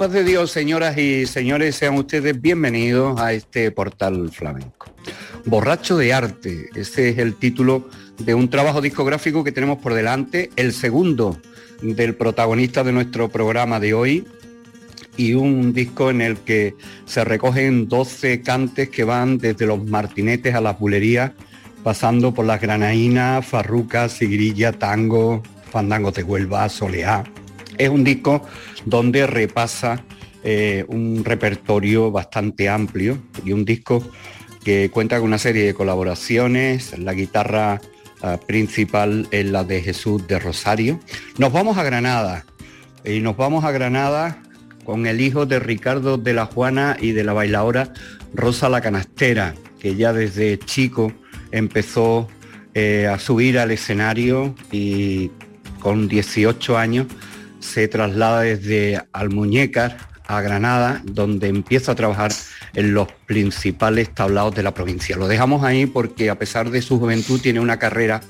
Paz de Dios, señoras y señores, sean ustedes bienvenidos a este portal flamenco. Borracho de arte, este es el título de un trabajo discográfico que tenemos por delante, el segundo del protagonista de nuestro programa de hoy, y un disco en el que se recogen 12 cantes que van desde los martinetes a las bulerías, pasando por las granaínas, farrucas, sigrilla, tango, fandangos de Huelva, soleá. Es un disco donde repasa eh, un repertorio bastante amplio y un disco que cuenta con una serie de colaboraciones, la guitarra ah, principal es la de Jesús de Rosario. Nos vamos a Granada y nos vamos a Granada con el hijo de Ricardo de la Juana y de la bailadora Rosa la Canastera, que ya desde chico empezó eh, a subir al escenario y con 18 años se traslada desde Almuñécar a Granada, donde empieza a trabajar en los principales tablados de la provincia. Lo dejamos ahí porque a pesar de su juventud tiene una carrera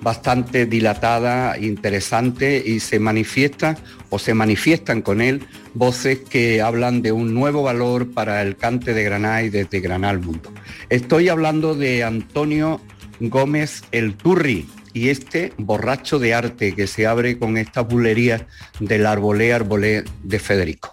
bastante dilatada, interesante y se manifiesta o se manifiestan con él voces que hablan de un nuevo valor para el cante de Granada y desde Granada al mundo. Estoy hablando de Antonio Gómez El Turri, y este borracho de arte que se abre con esta bulería del arbolé arbolé de Federico.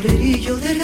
Verde, seco y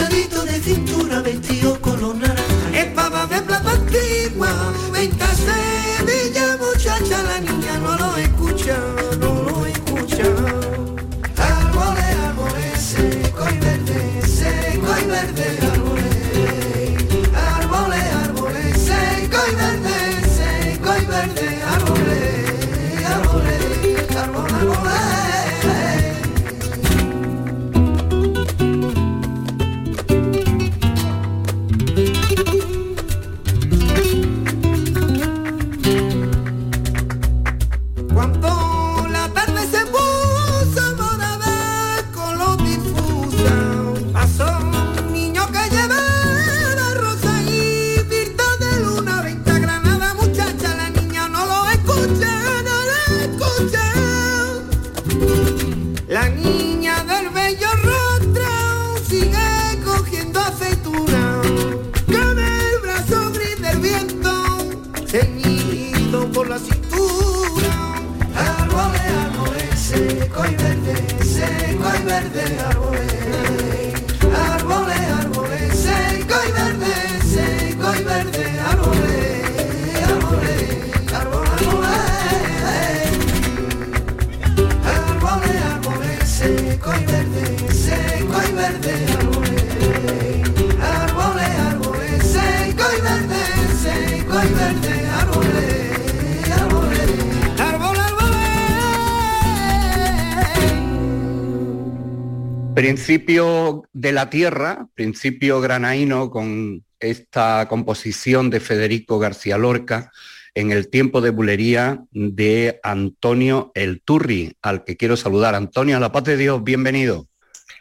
Principio de la tierra, principio granaíno con esta composición de Federico García Lorca en el tiempo de bulería de Antonio El Turri, al que quiero saludar. Antonio, a la paz de Dios, bienvenido.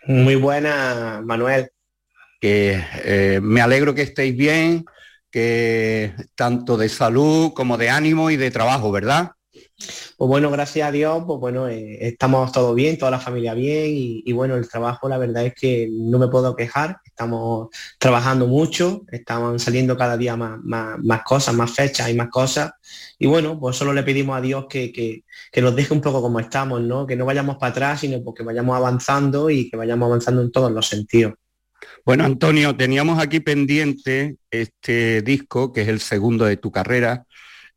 Muy buena, Manuel. Que eh, me alegro que estéis bien, que tanto de salud como de ánimo y de trabajo, ¿verdad? Pues bueno, gracias a Dios, pues bueno, eh, estamos todos bien, toda la familia bien y, bueno, el trabajo la verdad es que no me puedo quejar, estamos trabajando mucho, estamos saliendo cada día más, más, cosas, más fechas y más cosas y bueno, pues solo le pedimos a Dios que, que, que, nos deje un poco como estamos, ¿no? Que no vayamos para atrás, sino porque vayamos avanzando y que vayamos avanzando en todos los sentidos. Bueno, Antonio, teníamos aquí pendiente este disco, que es el segundo de tu carrera,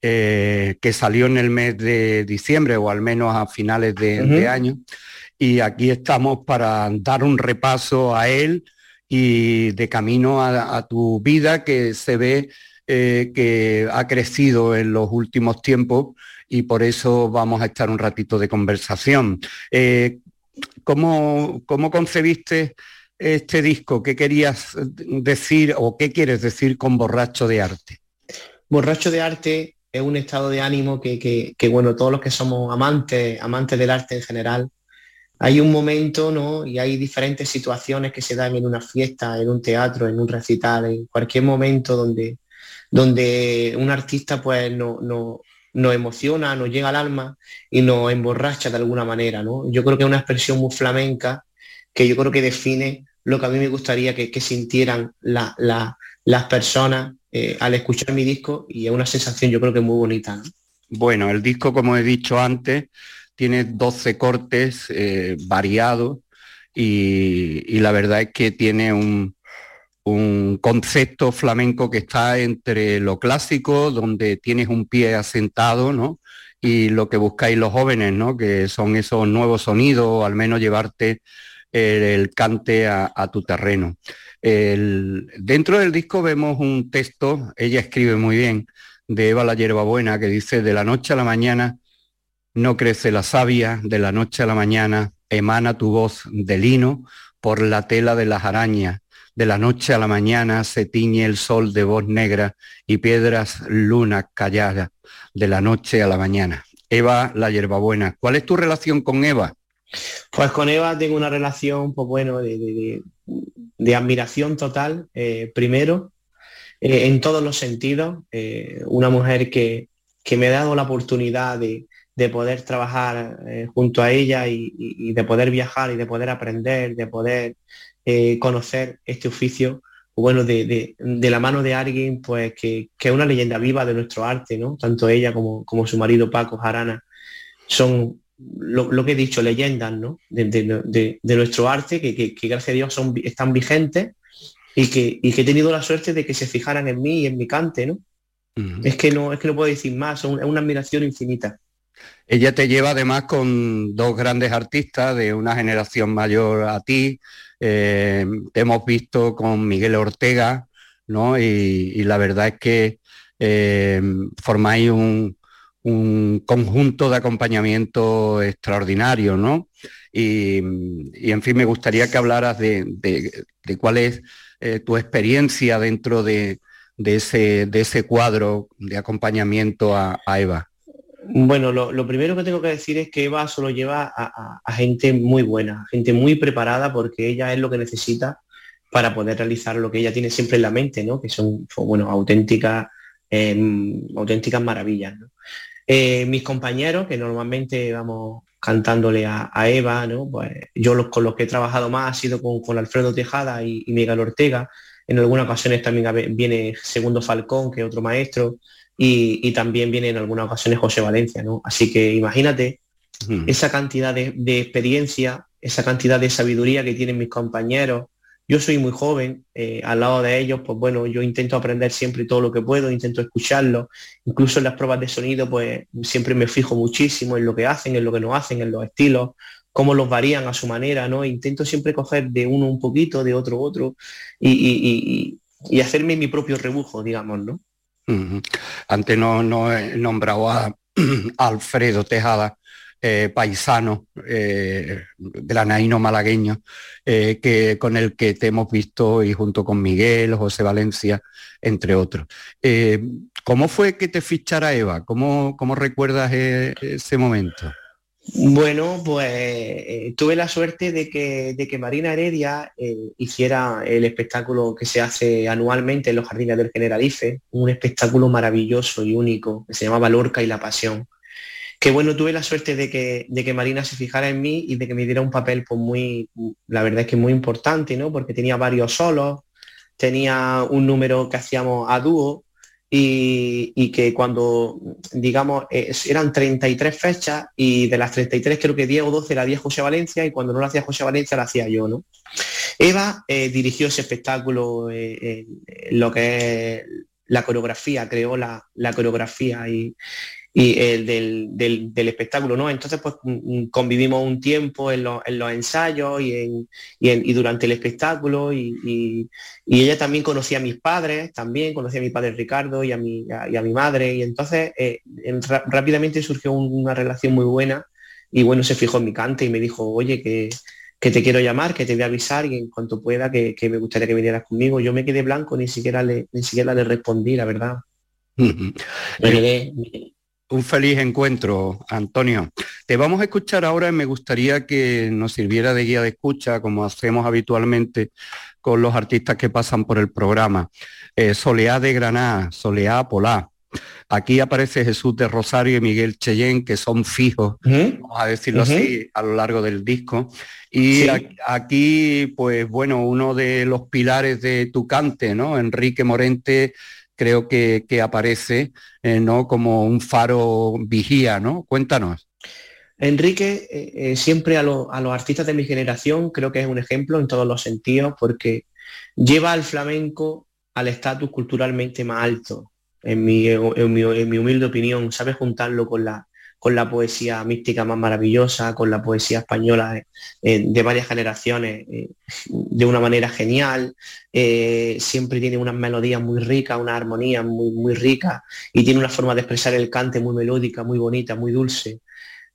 eh, que salió en el mes de diciembre o al menos a finales de, año. Y aquí estamos para dar un repaso a él y de camino a, tu vida que se ve eh, que ha crecido en los últimos tiempos y por eso vamos a estar un ratito de conversación. Eh, ¿cómo, ¿Cómo concebiste este disco? ¿Qué querías decir o qué quieres decir con Borracho de Arte? Borracho de Arte es un estado de ánimo que, bueno, todos los que somos amantes, amantes del arte en general, hay un momento, ¿no? Y hay diferentes situaciones que se dan en una fiesta, en un teatro, en un recital, en cualquier momento donde, donde un artista pues no, no, nos emociona, nos llega al alma y nos emborracha de alguna manera, ¿no? Yo creo que es una expresión muy flamenca que yo creo que define lo que a mí me gustaría que, sintieran las personas eh, al escuchar mi disco y es una sensación yo creo que muy bonita. Bueno, el disco, como he dicho antes, tiene 12 cortes eh, variados y, la verdad es que tiene un, concepto flamenco que está entre lo clásico, donde tienes un pie asentado, ¿no? Y lo que buscáis los jóvenes, ¿no? Que son esos nuevos sonidos, al menos llevarte el, cante a, tu terreno dentro del disco vemos un texto, ella escribe muy bien, de Eva la Hierbabuena, que dice, de la noche a la mañana no crece la savia, de la noche a la mañana emana tu voz de lino por la tela de las arañas, de la noche a la mañana se tiñe el sol de voz negra y piedras lunas calladas, de la noche a la mañana. Eva la Hierbabuena, ¿cuál es tu relación con Eva? Pues con Eva tengo una relación, pues bueno, de, admiración total, eh, primero, eh, en todos los sentidos. Eh, una mujer que, me ha dado la oportunidad de, poder trabajar junto a ella y, de poder viajar y de poder aprender, de poder conocer este oficio, pues bueno, de, la mano de alguien pues que, que, es una leyenda viva de nuestro arte, ¿no? Tanto ella como, como su marido Paco Jarana son lo, que he dicho, leyendas ¿no? de, nuestro arte, que, gracias a Dios son, están vigentes y que, que he tenido la suerte de que se fijaran en mí y en mi cante. ¿no? Es que no es que no puedo decir más, es una admiración infinita. Ella te lleva además con dos grandes artistas de una generación mayor a ti. Eh, te hemos visto con Miguel Ortega, ¿no? Y, la verdad es que eh, formáis un, un conjunto de acompañamiento extraordinario, ¿no? Y, en fin, me gustaría que hablaras de, cuál es eh, tu experiencia dentro de, ese, de ese cuadro de acompañamiento a, Eva. Bueno, lo, primero que tengo que decir es que Eva solo lleva a, gente muy buena, gente muy preparada porque ella es lo que necesita para poder realizar lo que ella tiene siempre en la mente, ¿no? Que son, bueno, auténticas, em, auténticas maravillas. Eh, mis compañeros, que normalmente vamos cantándole a, Eva, ¿no? Pues yo los, con los que he trabajado más ha sido con, Alfredo Tejada y, Miguel Ortega. En algunas ocasiones también viene Segundo Falcón, que es otro maestro, y, también viene en algunas ocasiones José Valencia, ¿no? Así que imagínate esa cantidad de, de, experiencia, esa cantidad de sabiduría que tienen mis compañeros, yo soy muy joven, eh, al lado de ellos, pues bueno, yo intento aprender siempre todo lo que puedo, intento escucharlo, incluso en las pruebas de sonido, pues siempre me fijo muchísimo en lo que hacen, en lo que no hacen, en los estilos, cómo los varían a su manera, ¿no? Intento siempre coger de uno un poquito, de otro otro, y, hacerme mi propio rebujo, digamos, ¿no? Antes no, no he nombrado a Alfredo Tejada, eh, paisano eh, granaíno malagueño, eh, que, con el que te hemos visto y junto con Miguel, José Valencia, entre otros. ¿Cómo fue que te fichara Eva? ¿Cómo, cómo recuerdas ese momento? Bueno, pues tuve la suerte de que, de que Marina Heredia hiciera el espectáculo que se hace anualmente en los jardines del Generalife, un espectáculo maravilloso y único que se llamaba Lorca y la Pasión que bueno, tuve la suerte de que, de que Marina se fijara en mí y de que me diera un papel pues muy, la verdad es que muy importante, ¿no? Porque tenía varios solos, tenía un número que hacíamos a dúo y, que cuando, digamos, eran 33 fechas y de las 33 creo que 10 o 12 la hacía José Valencia y cuando no lo hacía José Valencia la hacía yo, ¿no? Eva eh, dirigió ese espectáculo, eh, lo que es la coreografía, creó la, la coreografía y, y el del, espectáculo, ¿no? Entonces, pues mm, mm, convivimos un tiempo en, los ensayos y, y, durante el espectáculo y, ella también conocía a mis padres, también conocía a mi padre Ricardo y a mi, a, mi madre y entonces eh, rápidamente surgió una relación muy buena y bueno, se fijó en mi cante y me dijo, oye, que, te quiero llamar, que te voy a avisar y en cuanto pueda que, me gustaría que vinieras conmigo. Yo me quedé blanco, ni siquiera le, ni siquiera le respondí, la verdad. me quedé, un feliz encuentro, Antonio. Te vamos a escuchar ahora y me gustaría que nos sirviera de guía de escucha, como hacemos habitualmente con los artistas que pasan por el programa. Eh, Soleá de Granada, Soleá Polá. Aquí aparece Jesús de Rosario y Miguel Cheyén, que son fijos, vamos a decirlo así, a lo largo del disco. Y aquí, pues bueno, uno de los pilares de tu cante, ¿no? Enrique Morente creo que, aparece eh, ¿no? como un faro vigía, ¿no? Cuéntanos. Enrique, eh, eh, siempre a, los artistas de mi generación creo que es un ejemplo en todos los sentidos porque lleva al flamenco al estatus culturalmente más alto, en mi, en mi humilde opinión, sabe juntarlo con la, con la poesía mística más maravillosa, con la poesía española eh, de varias generaciones eh, de una manera genial. Eh, siempre tiene unas melodías muy ricas, una armonía muy, muy rica y tiene una forma de expresar el cante muy melódica, muy bonita, muy dulce.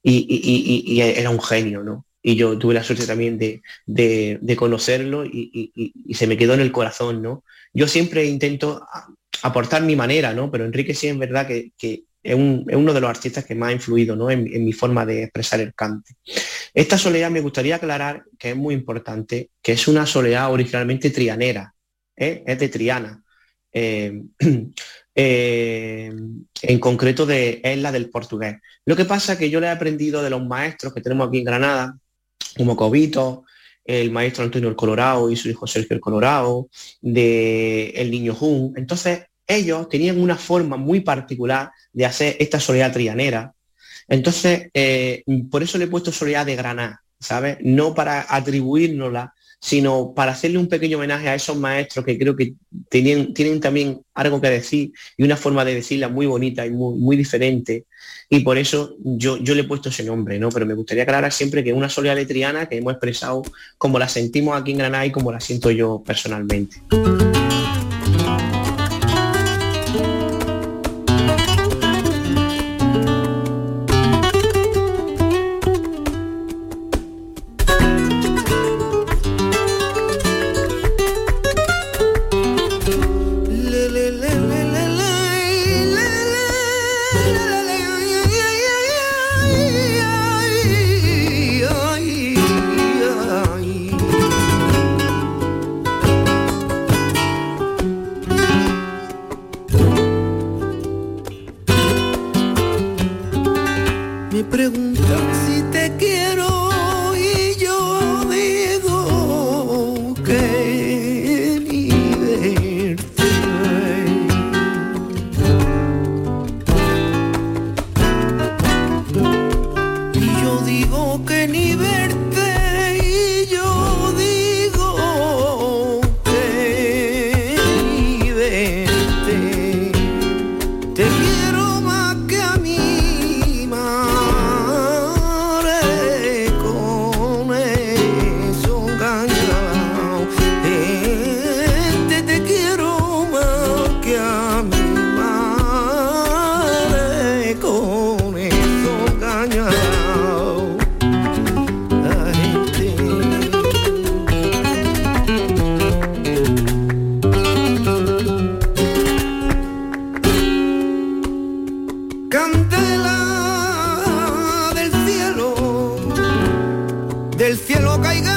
Y, era un genio, ¿no? Y yo tuve la suerte también de, conocerlo y, se me quedó en el corazón, ¿no? Yo siempre intento aportar mi manera, ¿no? Pero Enrique sí es verdad que, es, uno de los artistas que más ha influido en, mi forma de expresar el cante. Esta soledad me gustaría aclarar que es muy importante, que es una soledad originalmente trianera, ¿eh? es de Triana. Eh, eh, en concreto de, es la del portugués. Lo que pasa es que yo le he aprendido de los maestros que tenemos aquí en Granada, como Cobito, el maestro Antonio el Colorado y su hijo Sergio el Colorado, de El Niño Jun. Entonces, ellos tenían una forma muy particular de hacer esta soledad trianera. Entonces, eh, por eso le he puesto soledad de Granada, ¿sabes? No para atribuírnosla, sino para hacerle un pequeño homenaje a esos maestros que creo que tienen, tienen también algo que decir y una forma de decirla muy bonita y muy, muy diferente. Y por eso yo, yo le he puesto ese nombre, ¿no? Pero me gustaría aclarar siempre que una soledad triana que hemos expresado como la sentimos aquí en Granada y como la siento yo personalmente. Del cielo caiga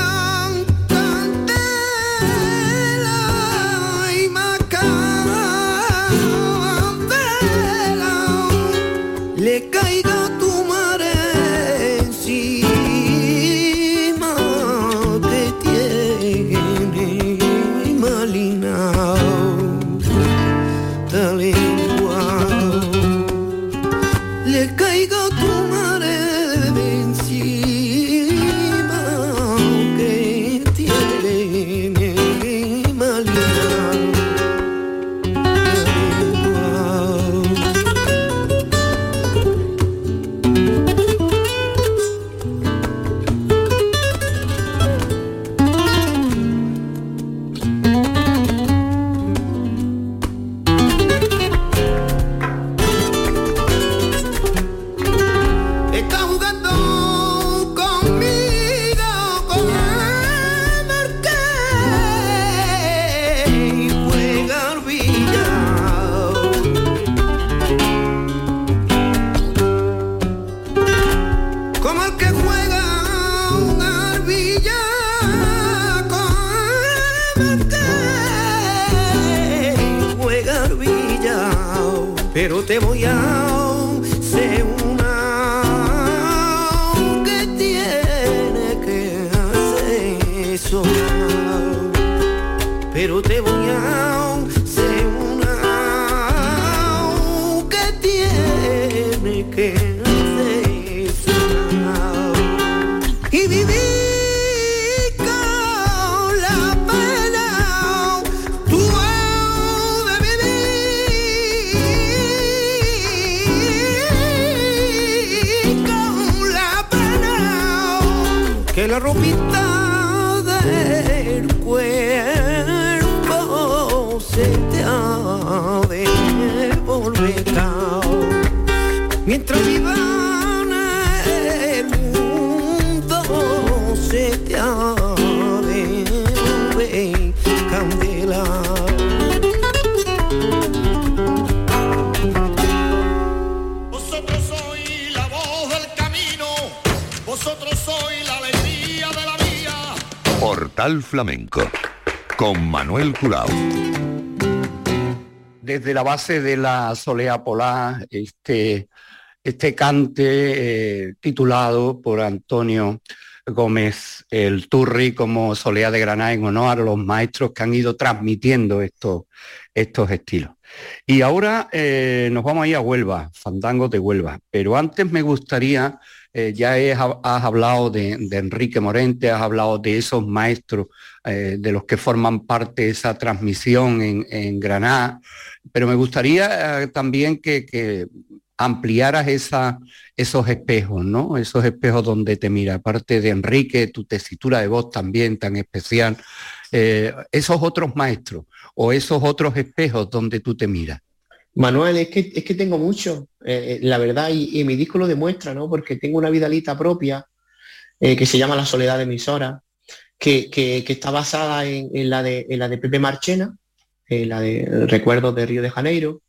tiene que Flamenco con Manuel Curao. Desde la base de la Solea Polar, este, este cante eh, titulado por Antonio Gómez el Turri como Solea de Granada en honor a los maestros que han ido transmitiendo estos, estos estilos. Y ahora eh, nos vamos a ir a Huelva, Fandangos de Huelva, pero antes me gustaría eh, ya has hablado de, Enrique Morente, has hablado de esos maestros de los que forman parte de esa transmisión en, Granada, pero me gustaría también que, ampliaras esos espejos, ¿no? Esos espejos donde te mira, aparte de Enrique, tu tesitura de voz también tan especial, esos otros maestros o esos otros espejos donde tú te miras. Manuel, es que, es que tengo mucho, eh, eh, la verdad, y, mi disco lo demuestra, ¿no? Porque tengo una vidalita propia eh, que se llama La Soledad de Emisora, que, que, está basada en, la de, la de Pepe Marchena, la de Recuerdos de Río de Janeiro.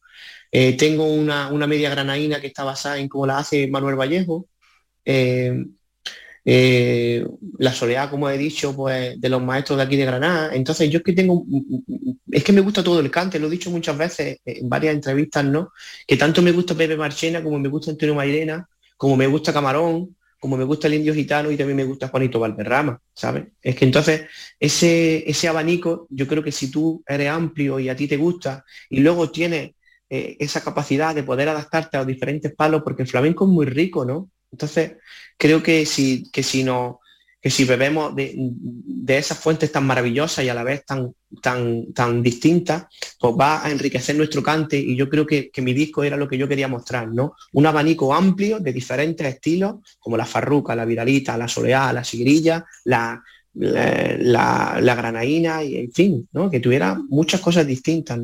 Tengo una, una, media granaína que está basada en cómo la hace Manuel Vallejo. Eh, la soledad, como he dicho, pues de los maestros de aquí de Granada. Entonces yo es que tengo, es que me gusta todo el cante, lo he dicho muchas veces en varias entrevistas, ¿no? Que tanto me gusta Pepe Marchena, como me gusta Antonio Mairena, como me gusta Camarón, como me gusta el indio gitano y también me gusta Juanito Valderrama, ¿sabes? Es que entonces ese, ese abanico, yo creo que si tú eres amplio y a ti te gusta y luego tienes eh, esa capacidad de poder adaptarte a los diferentes palos, porque el flamenco es muy rico, ¿no? Entonces, creo que si, que si, no, que si bebemos de, esas fuentes tan maravillosas y a la vez tan, tan, tan distintas, pues va a enriquecer nuestro cante y yo creo que, mi disco era lo que yo quería mostrar, ¿no? Un abanico amplio de diferentes estilos, como la farruca, la viralita, la soleá, la sigrilla, la, la, la, granaína y en fin, ¿no? Que tuviera muchas cosas distintas,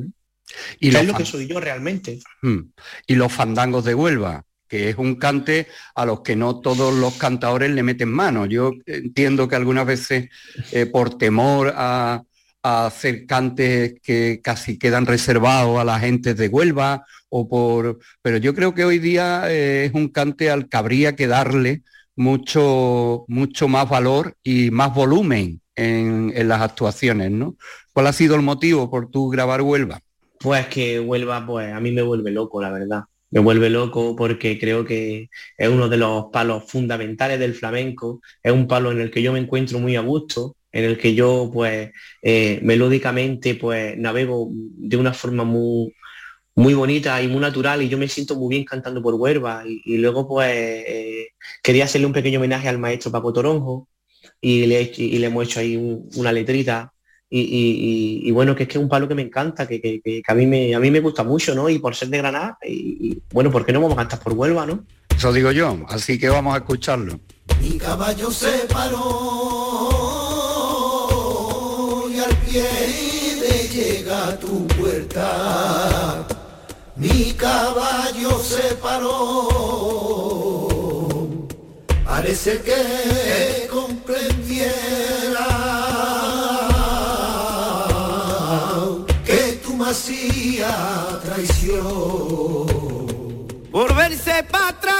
Y es lo que soy yo realmente. Hmm. Y los fandangos de Huelva, que es un cante a los que no todos los cantadores le meten mano. Yo entiendo que algunas veces eh, por temor a, hacer cantes que casi quedan reservados a la gente de Huelva o por... Pero yo creo que hoy día eh, es un cante al que habría que darle mucho, mucho más valor y más volumen en, en, las actuaciones, ¿no? ¿Cuál ha sido el motivo por tu grabar Huelva? Pues que Huelva, pues a mí me vuelve loco, la verdad. Me vuelve loco porque creo que es uno de los palos fundamentales del flamenco, es un palo en el que yo me encuentro muy a gusto, en el que yo pues eh, melódicamente pues navego de una forma muy, muy bonita y muy natural y yo me siento muy bien cantando por Huelva y, luego pues eh, quería hacerle un pequeño homenaje al maestro Paco Toronjo y le, y le hemos hecho ahí una letrita y, bueno, que es que es un palo que me encanta, que, a, mí me, a mí me gusta mucho, ¿no? Y por ser de Granada, y, bueno, ¿por qué no vamos a cantar por Huelva, no? Eso digo yo, así que vamos a escucharlo. Mi caballo se paró y al pie de llega a tu puerta. Mi caballo se paró, parece que comprendiera traición. Por verse para atrás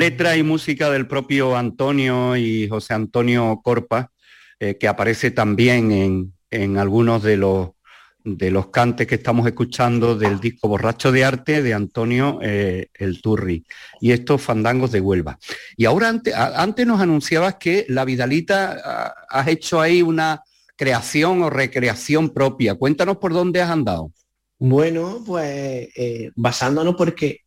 letra y música del propio Antonio y José Antonio Corpa, eh, que aparece también en, en algunos de los, de los cantes que estamos escuchando del disco Borracho de Arte de Antonio eh, El Turri y estos fandangos de Huelva. Y ahora antes, antes nos anunciabas que la Vidalita has hecho ahí una creación o recreación propia. Cuéntanos por dónde has andado. Bueno, pues eh, basándonos porque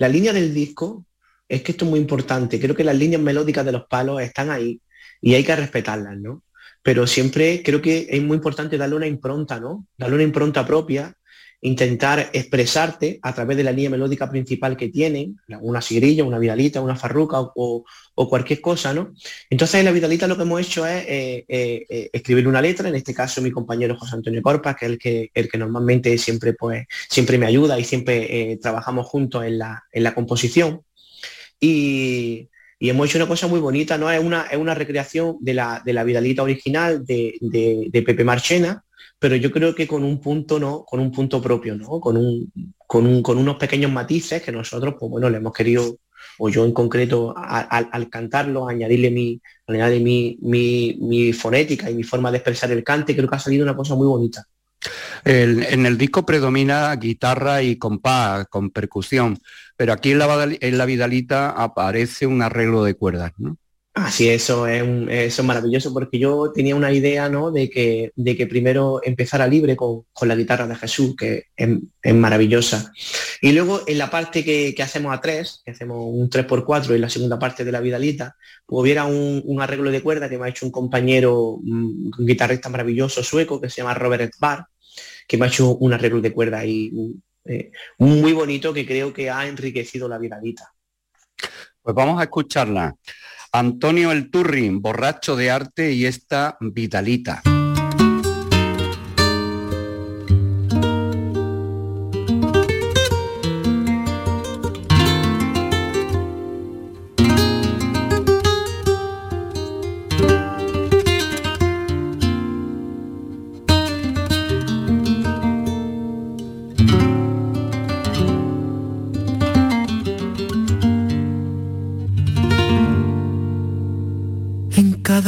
la línea del disco es que esto es muy importante. Creo que las líneas melódicas de los palos están ahí y hay que respetarlas, ¿no? pero siempre creo que es muy importante darle una impronta, ¿no? Darle una impronta propia intentar expresarte a través de la línea melódica principal que tienen, una sigrilla, una vidalita, una farruca o, cualquier cosa, ¿no? Entonces en la vidalita lo que hemos hecho es eh, eh, eh, escribir una letra, en este caso mi compañero José Antonio Corpa, que es el que, el que normalmente siempre, pues, siempre me ayuda y siempre trabajamos juntos en la, en la composición. Y, hemos hecho una cosa muy bonita, ¿no? Es una, es una recreación de la, de la Vidalita original de, de Pepe Marchena, pero yo creo que con un punto, ¿no? Con un punto propio, ¿no? Con, un, con, unos pequeños matices que nosotros, pues bueno, le hemos querido, o yo en concreto, al cantarlo, añadirle mi, añadirle mi, mi, mi, fonética y mi forma de expresar el cante, creo que ha salido una cosa muy bonita. En el disco predomina guitarra y compás, con percusión, pero aquí en la, en Vidalita aparece un arreglo de cuerdas, ¿no? Así, eso es, eso es maravilloso porque yo tenía una idea ¿no? de, que, de que primero empezara libre con, la guitarra de Jesús, que es, maravillosa. Y luego en la parte que, hacemos a tres, que hacemos un 3x4 y la segunda parte de la Vidalita, pues hubiera un, arreglo de cuerda que me ha hecho un compañero, un guitarrista maravilloso sueco que se llama Robert Bar, que me ha hecho un arreglo de cuerda y eh, muy bonito que creo que ha enriquecido la Vidalita. Pues vamos a escucharla. Antonio El Turrin, borracho de arte y esta Vitalita.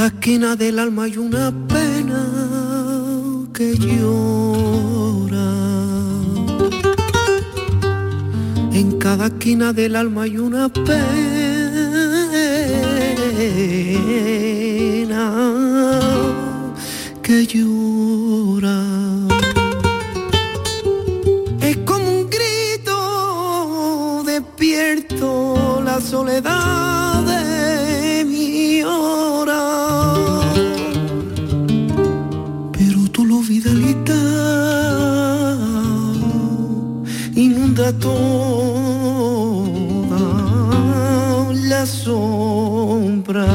Esquina del alma hay una pena que llora. En cada esquina del alma hay una pena que llora. Es como un grito despierto la soledad toda la sombra.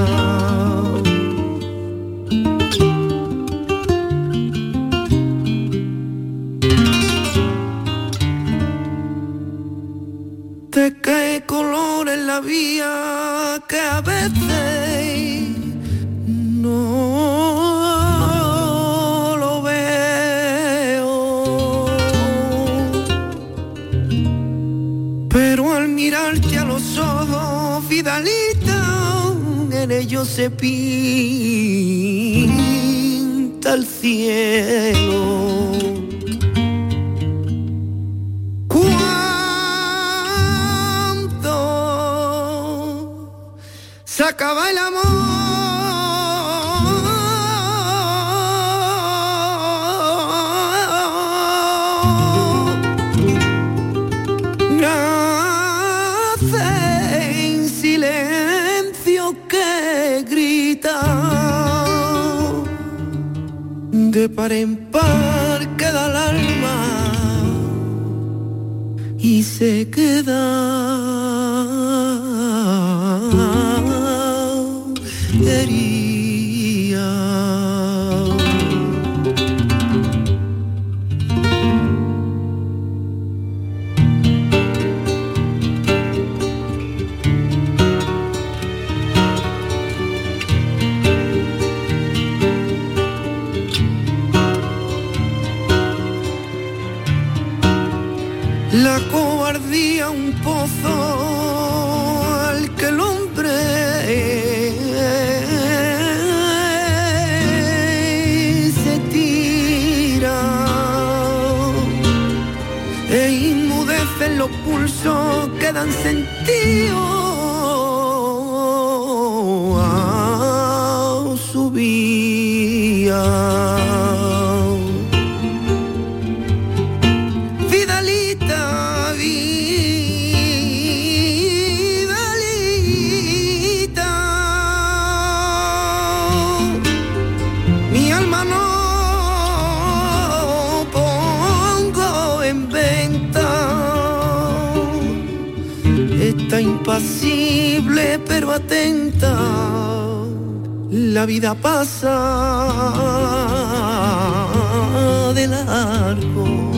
Te cae color en la vía que a veces se pinta el cielo. Cuando se acaba el amor. De par en par queda el alma. Y se queda quedan sentidos atenta. La vida pasa de largo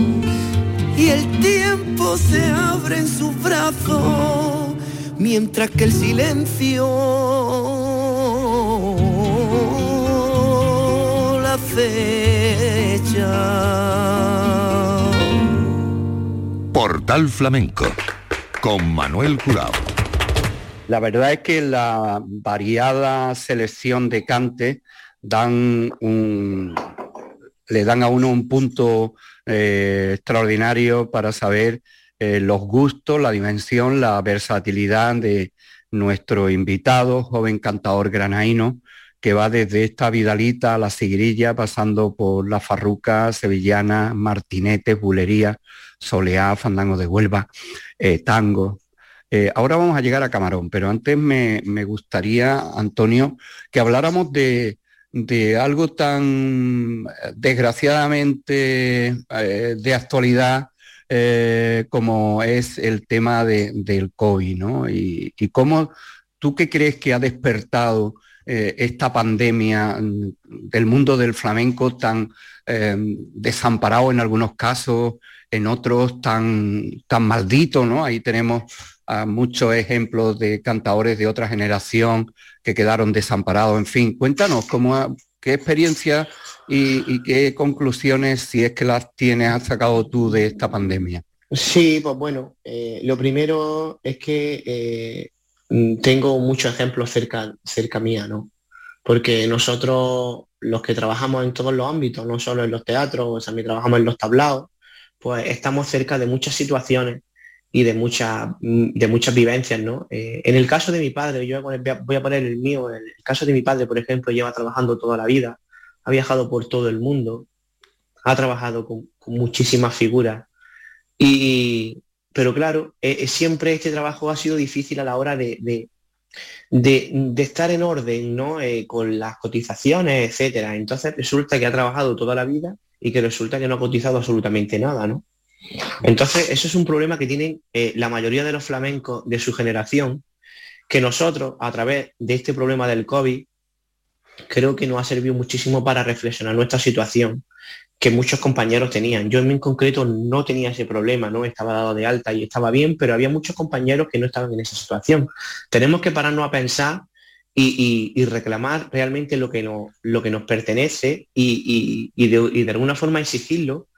y el tiempo se abre en sus brazos mientras que el silencio la fecha. Portal Flamenco con Manuel Curao. La verdad es que la variada selección de un, le dan a uno un punto eh, extraordinario para saber eh, los gustos, la dimensión, la versatilidad de nuestro invitado, joven cantador granaíno, que va desde esta Vidalita a la Sigrilla, pasando por la Farruca, Sevillana, Martinete, Bulería, Soleá, Fandango de Huelva, eh, Tango. Eh, ahora vamos a llegar a Camarón, pero antes me, gustaría, Antonio, que habláramos de, algo tan desgraciadamente de actualidad como es el tema del COVID, ¿no? Y, y, cómo tú qué crees que ha despertado eh, esta pandemia mm, del mundo del flamenco tan eh, desamparado en algunos casos, en otros tan, tan maldito, ¿no? Ahí tenemos muchos ejemplos de cantadores de otra generación que quedaron desamparados. En fin, cuéntanos cómo, qué experiencia y, qué conclusiones, si es que las tienes, has sacado tú de esta pandemia. Sí, pues bueno, eh, lo primero es que Mm, tengo muchos ejemplos cerca, cerca mía, ¿no? Porque nosotros, los que trabajamos en todos los ámbitos, no solo en los teatros, también trabajamos en los tablados, pues estamos cerca de muchas situaciones y de, muchas de muchas vivencias, ¿no? Eh, en el caso de mi padre, yo voy a, poner, el mío, en el caso de mi padre, por ejemplo, lleva trabajando toda la vida, ha viajado por todo el mundo, ha trabajado con, con muchísimas figuras y, pero claro, eh, eh, siempre este trabajo ha sido difícil a la hora de, de, estar en orden, ¿no? Eh, con las cotizaciones, etcétera. Entonces resulta que ha trabajado toda la vida y que resulta que no ha cotizado absolutamente nada, ¿no? Entonces, eso es un problema que tienen la mayoría de los flamencos de su generación, que nosotros, a través de este problema del COVID, creo que nos ha servido muchísimo para reflexionar nuestra situación que muchos compañeros tenían. Yo en concreto no tenía ese problema, no estaba dado de alta y estaba bien, pero había muchos compañeros que no estaban en esa situación. Tenemos que pararnos a pensar y, reclamar realmente lo que, lo que nos pertenece y, de, alguna forma exigirlo,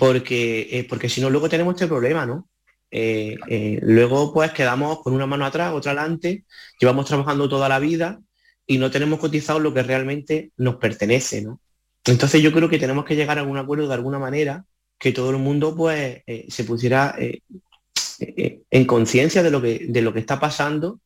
porque, eh, porque si no luego tenemos este problema, ¿no? Eh, eh, luego pues quedamos con una mano atrás, otra adelante, llevamos trabajando toda la vida y no tenemos cotizado lo que realmente nos pertenece, ¿no? Entonces yo creo que tenemos que llegar a un acuerdo de alguna manera que todo el mundo pues se pusiera en conciencia de, lo que, de lo que está pasando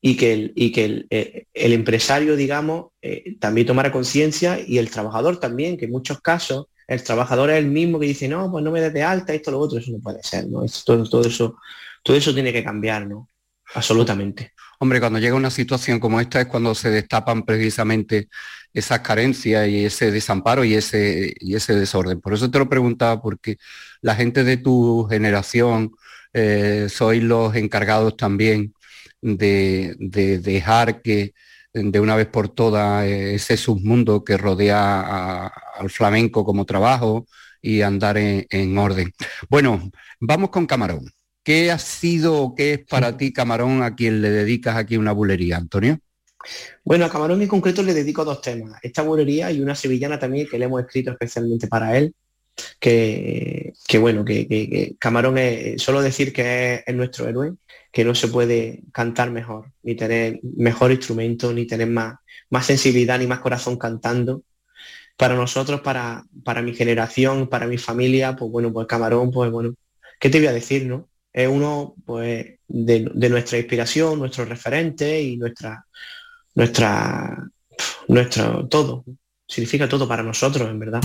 y que el, y que el, empresario, digamos, también tomara conciencia y el trabajador también, que en muchos casos el trabajador es el mismo que dice, no, pues no me des de alta, esto, lo otro, eso no puede ser, ¿no? todo, todo, eso, todo eso tiene que cambiar, ¿no? Absolutamente. Hombre, cuando llega una situación como esta es cuando se destapan precisamente esas carencias y ese desamparo y ese, y ese desorden. Por eso te lo preguntaba, porque la gente de tu generación eh, sois los encargados también de, dejar que de una vez por todas eh, ese submundo que rodea al flamenco como trabajo y andar en orden. Bueno, vamos con Camarón. ¿Qué ha sido o qué es para ti Camarón a quien le dedicas aquí una bulería, Antonio? Bueno, a Camarón en concreto le dedico dos temas. Esta bulería y una sevillana también que le hemos escrito especialmente para él. Que, bueno, que, Camarón es solo decir que es, nuestro héroe, que no se puede cantar mejor, ni tener mejor instrumento, ni tener más, más sensibilidad, ni más corazón cantando. Para nosotros, para, para mi generación, para mi familia, pues bueno, pues Camarón, pues bueno, ¿qué te voy a decir, no? es uno pues, de, nuestra inspiración, nuestro referente y nuestra, nuestra, nuestro todo. Significa todo para nosotros, en verdad.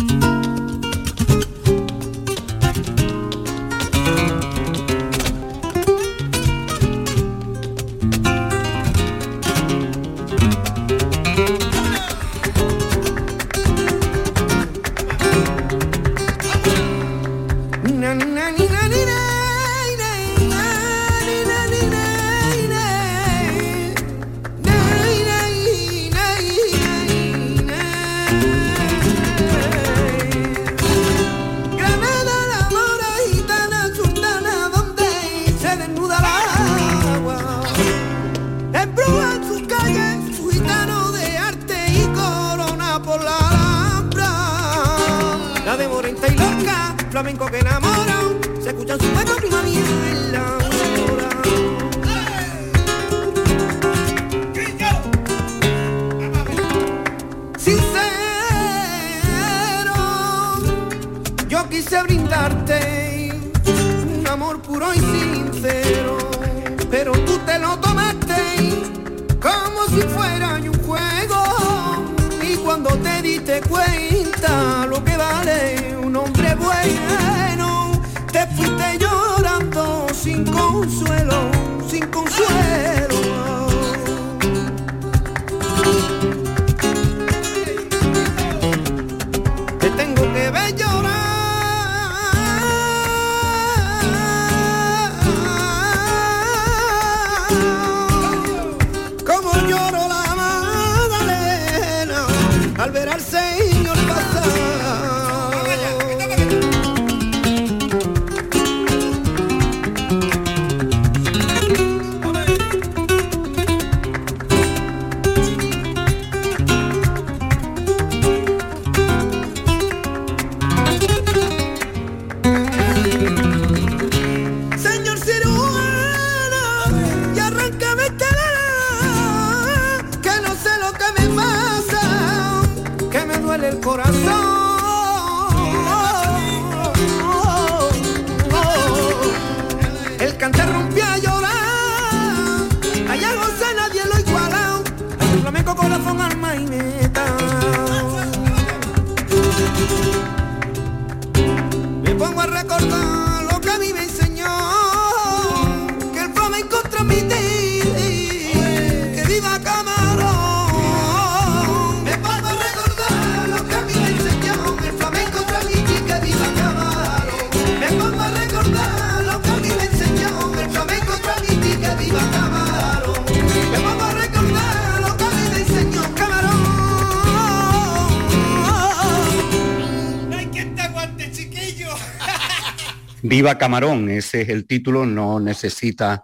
Flamenco que enamora, se escucha su buena primavera en la hora. Sincero, yo quise brindarte un amor puro y sincero, pero tú te lo tomaste como si fuera un juego y cuando te diste cuenta lo que vale te fuiste llorando sin consuelo, sin consuelo. Viva Camarón, ese es el título, no necesita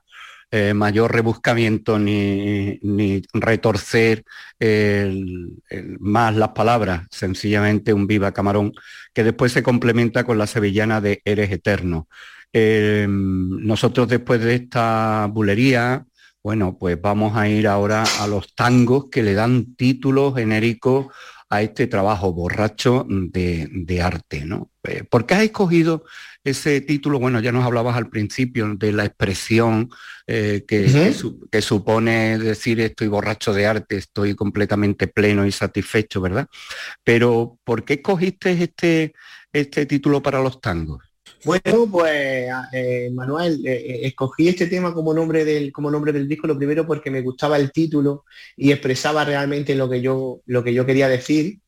eh, mayor rebuscamiento ni, ni retorcer más las palabras, sencillamente un Viva Camarón, que después se complementa con la sevillana de Eres Eterno. Eh, nosotros después de esta bulería, bueno, pues vamos a ir ahora a los tangos que le dan título genérico a este trabajo borracho de, de arte, ¿no? Eh, ¿Por qué has escogido ese título? Bueno, ya nos hablabas al principio de la expresión eh, que, que su- que supone decir estoy borracho de arte, estoy completamente pleno y satisfecho, ¿verdad? Pero ¿por qué escogiste este, este título para los tangos? Bueno, pues eh, Manuel, eh, eh, escogí este tema como nombre del como nombre del disco, lo primero porque me gustaba el título y expresaba realmente lo que yo lo que yo quería decir.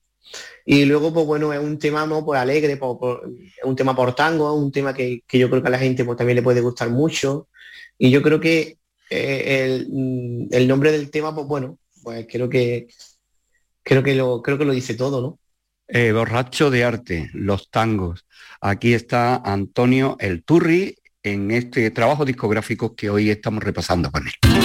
Y luego, pues bueno, es un tema ¿no? pues alegre, por- es un tema por tango, un tema que, que yo creo que a la gente pues, también le puede gustar mucho. Y yo creo que el, el nombre del tema, pues bueno, pues creo que creo que lo creo que lo dice todo, ¿no? Eh, borracho de arte, los tangos. Aquí está Antonio El Turri en este trabajo discográfico que hoy estamos repasando con él.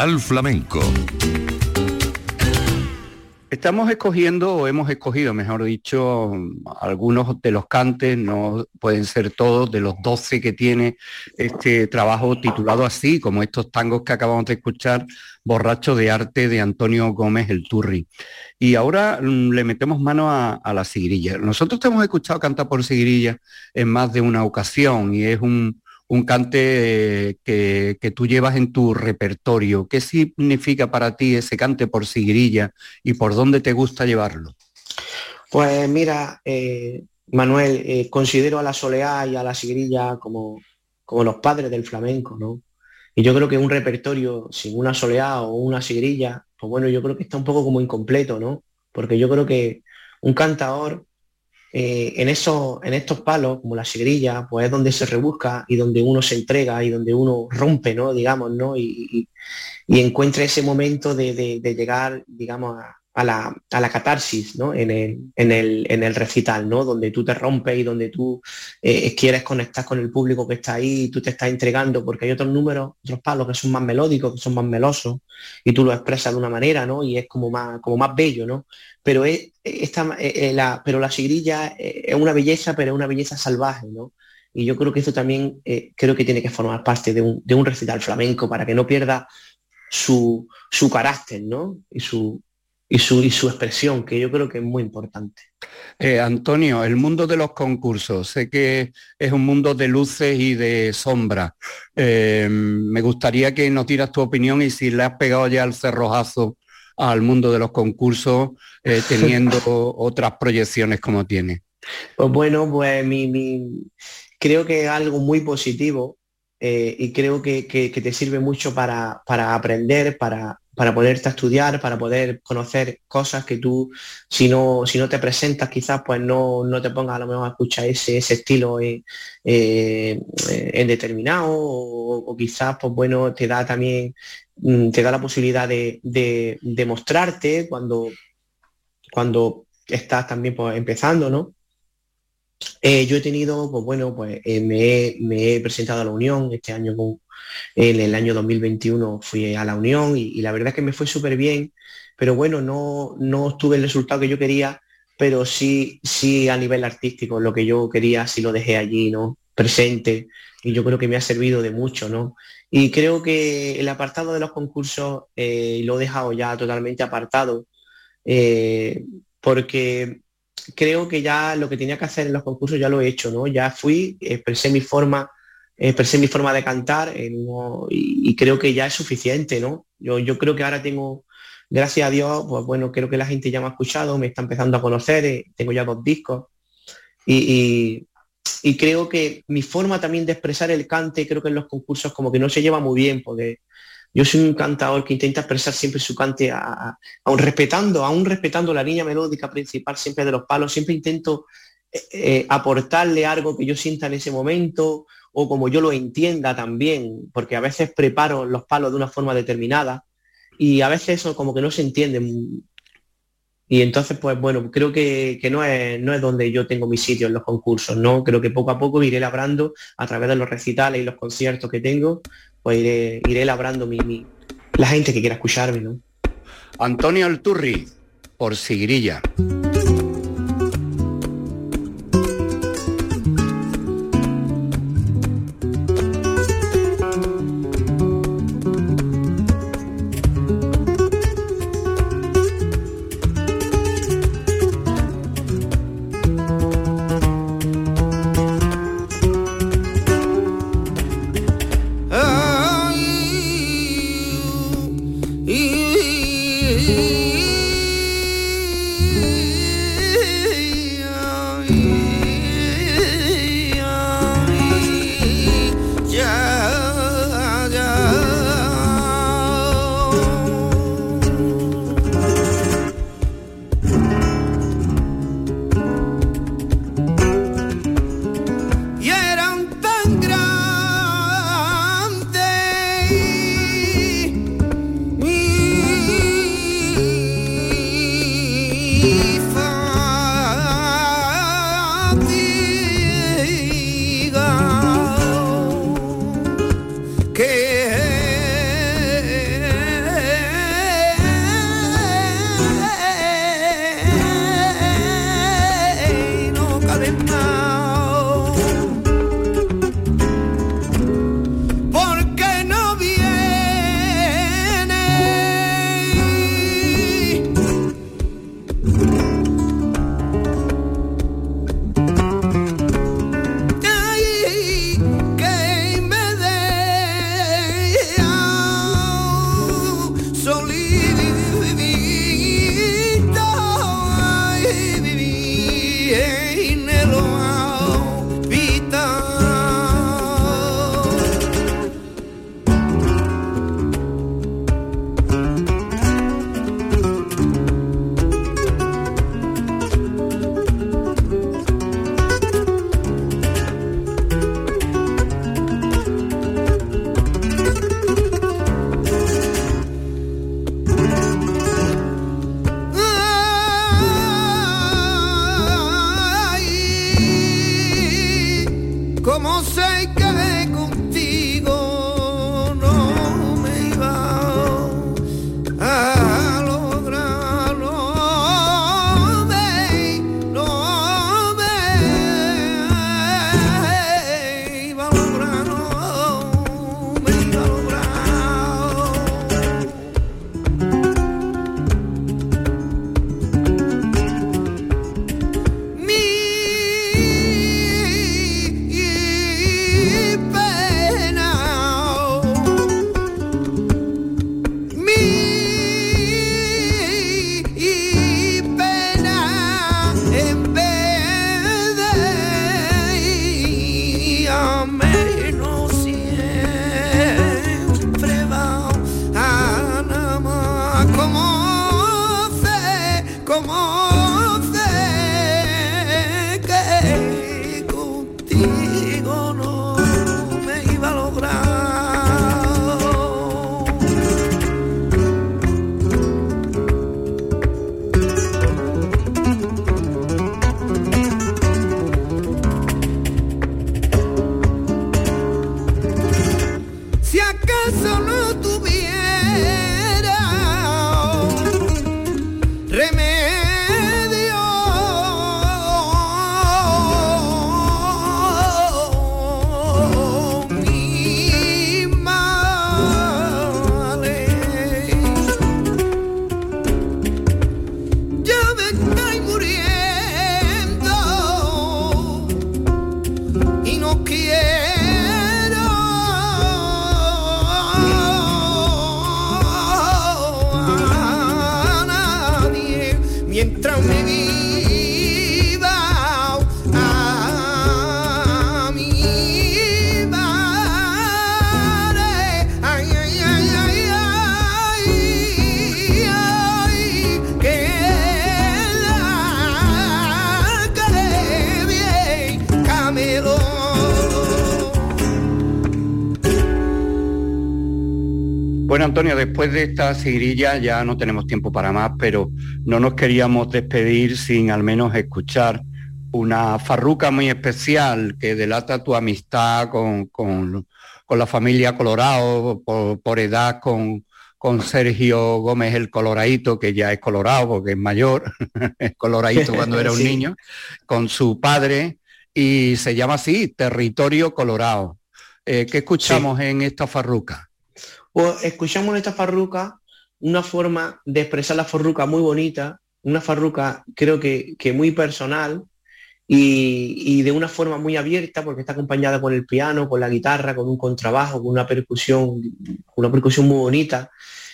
Te Portal Flamenco. Estamos escogiendo, o hemos escogido, mejor dicho, algunos de los cantes, no pueden ser todos, de los 12 que tiene este trabajo titulado así, como estos tangos que acabamos de escuchar, Borracho de Arte de Antonio Gómez el Turri. Y ahora mm, le metemos mano a, a la sigrilla. Nosotros te hemos escuchado cantar por sigrilla en más de una ocasión y es un, un cante eh, que, que tú llevas en tu repertorio. ¿Qué significa para ti ese cante por sigrilla y por dónde te gusta llevarlo? Pues mira, eh, Manuel, eh, considero a la soleá y a la sigrilla como, como los padres del flamenco, ¿no? Y yo creo que un repertorio sin una soleá o una sigrilla, pues bueno, yo creo que está un poco como incompleto, ¿no? Porque yo creo que un cantador eh, en, esos, en estos palos, como la sigrilla, pues es donde se rebusca y donde uno se entrega y donde uno rompe, ¿no? Digamos, ¿no? Y, y- y encuentra ese momento de, de- de llegar, digamos, a, a la, a la catarsis, ¿no? En el, en, el, en el recital, ¿no? Donde tú te rompes y donde tú eh, quieres conectar con el público que está ahí, tú te estás entregando, porque hay otros números, otros palos que son más melódicos, que son más melosos, y tú lo expresas de una manera, ¿no? Y es como más, como más bello, ¿no? Pero es, esta, eh, eh, la, pero la sigrilla es una belleza, pero es una belleza salvaje, ¿no? Y yo creo que eso también creo que tiene que formar parte de un, de un recital flamenco para que no pierda su, su carácter, ¿no? Y su, y, su, y su expresión, que yo creo que es muy importante. Eh, Antonio, el mundo de los concursos, sé que es un mundo de luces y de sombras. Eh, me gustaría que nos tiras tu opinión y si le has pegado ya el cerrojazo al mundo de los concursos, eh, teniendo otras proyecciones como tiene. Pues bueno, pues mi, mi- creo que es algo muy positivo eh, y creo que, que- que te sirve mucho para, para aprender, para, para ponerte a estudiar, para poder conocer cosas que tú, si no, si no te presentas, quizás pues no, no te pongas a lo mejor a escuchar ese, ese estilo en, eh, determinado o, quizás pues bueno, te da también, mm, te da la posibilidad de, de, mostrarte cuando, cuando estás también pues, empezando, ¿no? Eh, yo he tenido, pues bueno, pues eh, me, me he presentado a la Unión este año, con- en el año 2021 fui a la Unión y, la verdad es que me fue súper bien, pero bueno, no, no obtuve el resultado que yo quería, pero sí, sí a nivel artístico, lo que yo quería, sí lo dejé allí, ¿no? Presente y yo creo que me ha servido de mucho, ¿no? Y creo que el apartado de los concursos eh, lo he dejado ya totalmente apartado, eh, porque creo que ya lo que tenía que hacer en los concursos ya lo he hecho, ¿no? Ya fui, expresé mi forma, expresé mi forma de cantar uno- y, creo que ya es suficiente, ¿no? Yo, yo creo que ahora tengo, gracias a Dios, pues bueno, creo que la gente ya me ha escuchado, me está empezando a conocer, eh, tengo ya dos discos y, y- creo que mi forma también de expresar el cante, creo que en los concursos como que no se lleva muy bien, porque yo soy un cantador que intenta expresar siempre su cante, aún respetando, aún respetando la línea melódica principal siempre de los palos, siempre intento eh, eh, aportarle algo que yo sienta en ese momento o como yo lo entienda también, porque a veces preparo los palos de una forma determinada y a veces eso como que no se entiende y entonces, pues bueno, creo que, no, es, no es donde yo tengo mi sitio en los concursos, ¿no? Creo que poco a poco iré labrando a través de los recitales y los conciertos que tengo, pues iré, iré labrando mi, la gente que quiera escucharme, ¿no? Antonio Alturri, por Sigrilla. ¿Cómo sé que Antonio, después de esta seguirilla ya no tenemos tiempo para más, pero no nos queríamos despedir sin al menos escuchar una farruca muy especial que delata tu amistad con, con, la familia Colorado, por, edad con, con Sergio Gómez el Coloradito, que ya es colorado porque es mayor, es coloradito cuando era un niño, con su padre, y se llama así, Territorio Colorado. Eh, ¿Qué escuchamos en esta farruca? Pues escuchamos en esta farruca una forma de expresar la farruca muy bonita, una farruca creo que, muy personal y, de una forma muy abierta porque está acompañada con el piano, con la guitarra, con un contrabajo, con una percusión, una percusión muy bonita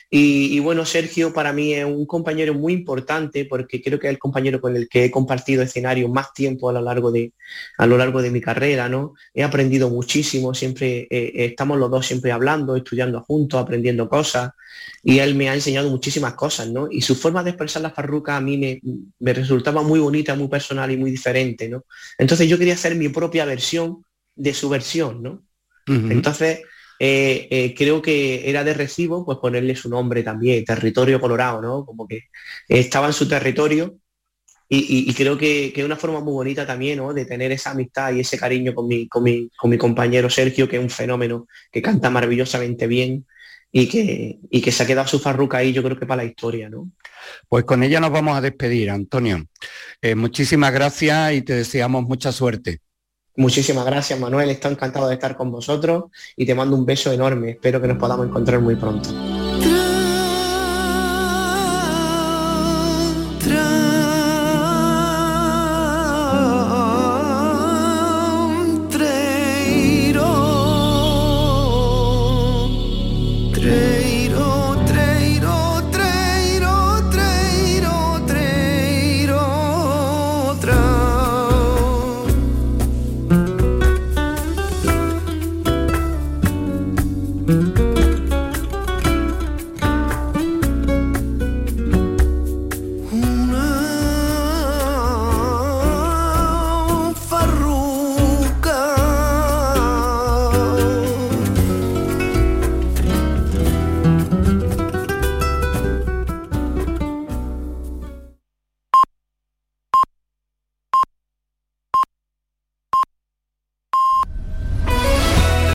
y, bueno, Sergio para mí es un compañero muy importante porque creo que es el compañero con el que he compartido escenario más tiempo a lo largo de, a lo largo de mi carrera, ¿no? He aprendido muchísimo, siempre eh, estamos los dos siempre hablando, estudiando juntos, aprendiendo cosas y él me ha enseñado muchísimas cosas, ¿no? Y su forma de expresar la farruca a mí me, me resultaba muy bonita, muy personal y muy diferente, ¿no? Entonces yo quería hacer mi propia versión de su versión, ¿no? Entonces eh, eh, creo que era de recibo pues ponerle su nombre también, territorio colorado, ¿no? Como que estaba en su territorio y, creo que, es una forma muy bonita también, ¿no? De tener esa amistad y ese cariño con mi, con mi, con mi compañero Sergio, que es un fenómeno, que canta maravillosamente bien y que, y que se ha quedado su farruca ahí, yo creo que para la historia, ¿no? Pues con ella nos vamos a despedir, Antonio. Eh, muchísimas gracias y te deseamos mucha suerte. Muchísimas gracias, Manuel. Estoy encantado de estar con vosotros y te mando un beso enorme. Espero que nos podamos encontrar muy pronto.